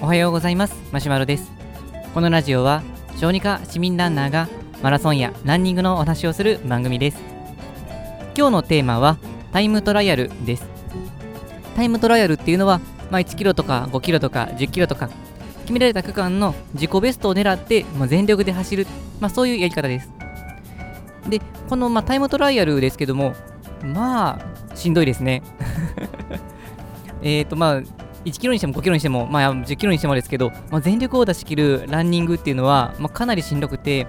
おはようございます。マシュマロです。このラジオは小児科市民ランナーがマラソンやランニングのお話をする番組です。今日のテーマはタイムトライアルです。タイムトライアルっていうのは、まあ、1キロとか5キロとか10キロとか決められた区間の自己ベストを狙って、まあ、全力で走る、まあ、そういうやり方です。でこの、まあ、タイムトライアルですけどもまあしんどいですね。えっとまあ1キロにしても5キロにしても、まあ、10キロにしてもですけど、まあ、全力を出し切るランニングっていうのは、まあ、かなりしんどくて、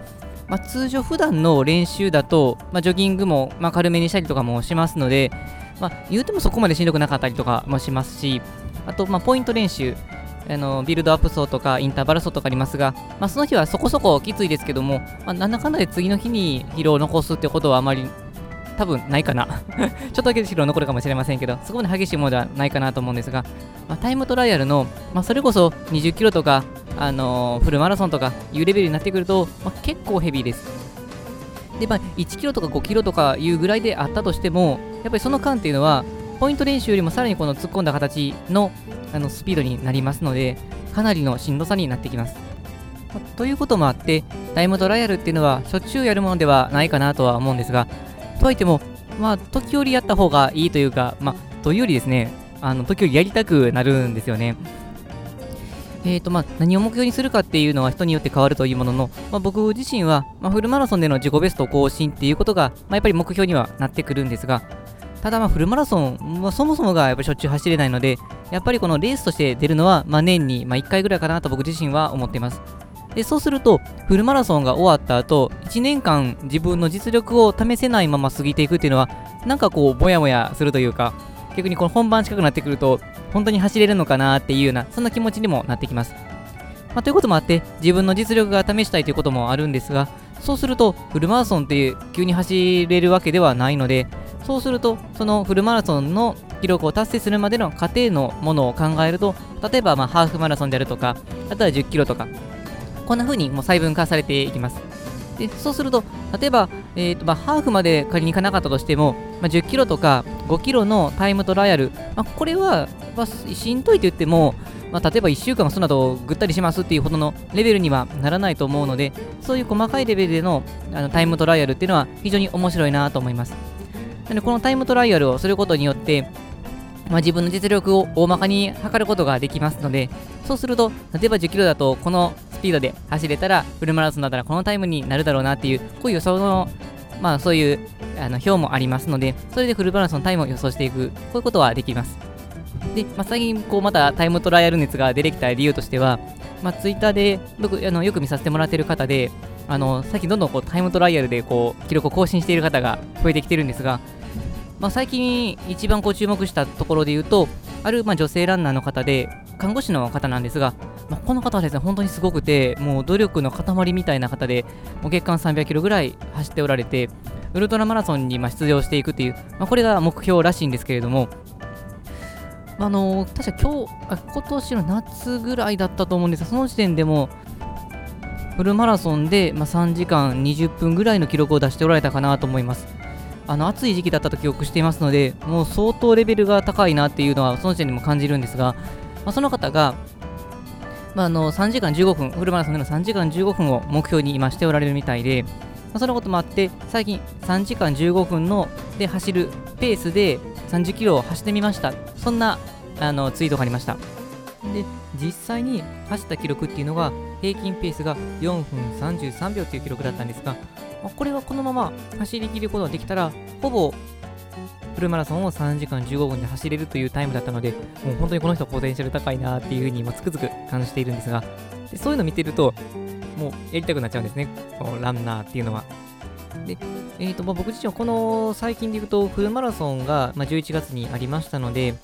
まあ、通常普段の練習だと、まあ、ジョギングも、まあ、軽めにしたりとかもしますので、まあ、言うてもそこまでしんどくなかったりとかもしますし、あと、まあ、ポイント練習、あのビルドアップ走とかインターバル走とかありますが、まあ、その日はそこそこきついですけども、まあ、なんだかんだで次の日に疲労を残すってことはあまり多分ないかな ちょっとだけ疲労残るかもしれませんけど、そこまで激しいものではないかなと思うんですが、まあ、タイムトライアルの、まあ、それこそ20キロとか、あのー、フルマラソンとかいうレベルになってくると、まあ、結構ヘビーです。で、まあ、1キロとか5キロとかいうぐらいであったとしても、やっぱりその間っていうのは、ポイント練習よりもさらにこの突っ込んだ形のあのスピードになりますので、かなりのしんどさになってきます。ということもあって、タイムトライアルっていうのはしょっちゅうやるものではないかなとは思うんですが、とはいっても、まあ、時折やった方がいいというか、まあ、というよりですね、あの時折やりたくなるんですよね。えーとまあ、何を目標にするかっていうのは人によって変わるというものの、まあ、僕自身は、まあ、フルマラソンでの自己ベスト更新っていうことが、まあ、やっぱり目標にはなってくるんですが、ただまあフルマラソンはそもそもがやっぱりしょっちゅう走れないので、やっぱりこのレースとして出るのは、まあ、年にまあ1回ぐらいかなと僕自身は思っています。でそうすると、フルマラソンが終わった後、1年間自分の実力を試せないまま過ぎていくっていうのは、なんかこう、ぼやもやするというか、逆にこの本番近くなってくると、本当に走れるのかなっていうような、そんな気持ちにもなってきます。まあ、ということもあって、自分の実力が試したいということもあるんですが、そうすると、フルマラソンって急に走れるわけではないので、そうすると、そのフルマラソンの記録を達成するまでの過程のものを考えると、例えばハーフマラソンであるとか、あとは10キロとか、こんな風にもう細分化されていきます。でそうすると、例えば、えーとまあ、ハーフまで仮に行かなかったとしても、まあ、10キロとか5キロのタイムトライアル、まあ、これは、まあ、しんどいと言っても、まあ、例えば1週間その後ぐったりしますっていうほどのレベルにはならないと思うので、そういう細かいレベルでのあのタイムトライアルっていうのは非常に面白いなと思います。なので、このタイムトライアルをすることによって、まあ、自分の実力を大まかに測ることができますので、そうすると、例えば10キロだと、このピードで走れたら、フルマラソンだったらこのタイムになるだろうなっていう、こういう予想の、まあそういうあの表もありますので、それでフルマラソンタイムを予想していく、こういうことはできます。で、まあ、最近こうまたタイムトライアル熱が出てきた理由としては、まあ、ツイッターで僕あのよく見させてもらってる方で、あの最近どんどんこうタイムトライアルでこう記録を更新している方が増えてきてるんですが、まあ、最近一番こう注目したところで言うと、あるま女性ランナーの方で、看護師の方なんですが、まあ、この方はですね、本当にすごくて、もう努力の塊みたいな方で、もう月間300キロぐらい走っておられて、ウルトラマラソンにま出場していくっていう、まあ、これが目標らしいんですけれども、あの、確か今日あ、今年の夏ぐらいだったと思うんですが、その時点でも、フルマラソンで、ま、3時間20分ぐらいの記録を出しておられたかなと思います。あの暑い時期だったと記憶していますので、もう相当レベルが高いなっていうのは、その時点でも感じるんですが、まあ、その方が、まあ、の3時間15分、フルマラソンでの3時間15分を目標に今しておられるみたいで、まあ、そのこともあって、最近3時間15分ので走るペースで30キロを走ってみました。そんなあのツイートがありました。で、実際に走った記録っていうのが、平均ペースが4分33秒っていう記録だったんですが、ま、これはこのまま走り切ることができたら、ほぼルマラソンを3時間15分で走れるというタイムだったので、もう本当にこの人ポテンシャル高いなっていうふうに今つくづく感じているんですが、でそういうの見てると、もうやりたくなっちゃうんですね、このランナーっていうのは。で、えーとまあ、僕自身はこの最近で言うと、フルマラソンが、まあ、11月にありましたので、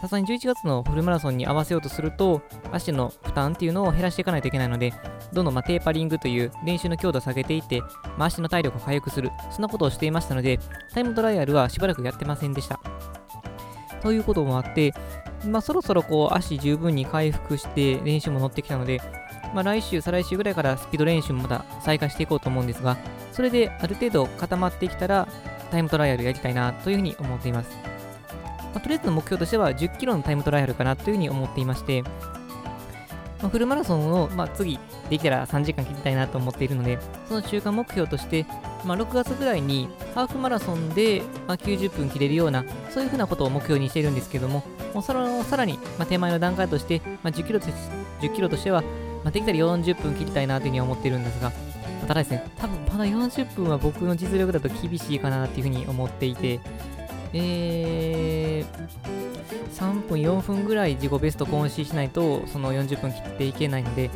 さすがに11月のフルマラソンに合わせようとすると、足の負担っていうのを減らしていかないといけないので、どんどんまテーパリングという練習の強度を下げていって、まあ、足の体力を回復する、そんなことをしていましたので、タイムトライアルはしばらくやってませんでした。ということもあって、まあ、そろそろこう足十分に回復して練習も乗ってきたので、まあ、来週、再来週ぐらいからスピード練習もまた再開していこうと思うんですが、それである程度固まってきたら、タイムトライアルやりたいなというふうに思っています。まあ、とりあえずの目標としては10キロのタイムトライアルかなというふうに思っていまして、まあ、フルマラソンを、まあ、次できたら3時間切りたいなと思っているので、その中間目標として、まあ、6月ぐらいにハーフマラソンで、まあ、90分切れるような、そういうふうなことを目標にしているんですけども、もうそのさらに、まあ、手前の段階として、まあ、10, キロ10キロとしては、まあ、できたら40分切りたいなというふうに思っているんですが、ただですね、多分まだ40分は僕の実力だと厳しいかなというふうに思っていて、えー、3分、4分ぐらい自己ベスト更新しないと、その40分切っていけないので、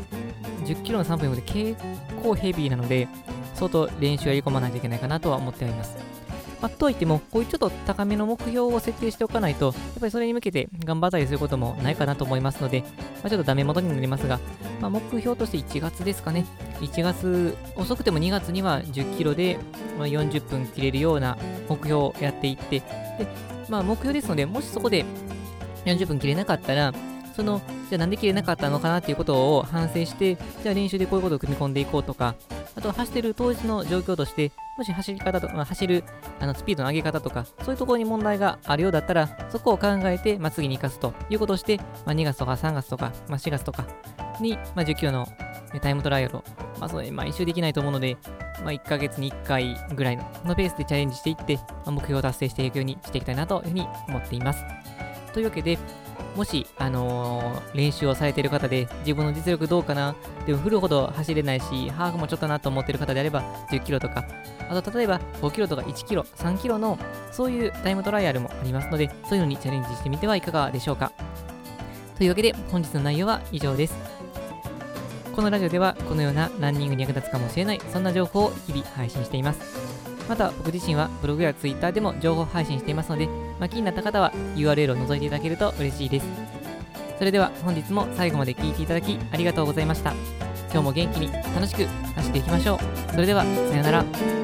10キロの3分4分で結構ヘビーなので、相当練習やり込まないといけないかなとは思っております。まあ、とはいっても、こういうちょっと高めの目標を設定しておかないと、やっぱりそれに向けて頑張ったりすることもないかなと思いますので、まあ、ちょっとダメ元になりますが、まあ、目標として1月ですかね。1月、遅くても2月には10キロで、ま40分切れるような目標をやっていって、で、まあ、目標ですので、もしそこで40分切れなかったら、その、じゃあなんで切れなかったのかなっていうことを反省して、じゃあ練習でこういうことを組み込んでいこうとか、あと走ってる当日の状況として、もし走り方とか、まあ、走るあのスピードの上げ方とか、そういうところに問題があるようだったら、そこを考えて、まあ、次に生かすということをして、まあ、2月とか3月とか、まあ、4月とかに、まあ、10キロのタイムトライアルを、まあ、それ毎週できないと思うので、まあ、1ヶ月に1回ぐらいのペースでチャレンジしていって、まあ、目標を達成していくようにしていきたいなというふうに思っています。というわけで、もし、あのー、練習をされている方で、自分の実力どうかな、でもフルほど走れないし、ハーフもちょっとなと思っている方であれば、10キロとか、あと例えば5キロとか1キロ、3キロの、そういうタイムトライアルもありますので、そういうのにチャレンジしてみてはいかがでしょうか。というわけで、本日の内容は以上です。このラジオでは、このようなランニングに役立つかもしれない、そんな情報を日々配信しています。また僕自身はブログや Twitter でも情報配信していますので、まあ、気になった方は URL を覗いていただけると嬉しいです。それでは本日も最後まで聴いていただきありがとうございました。今日も元気に楽しく走っていきましょう。それでは、さようなら。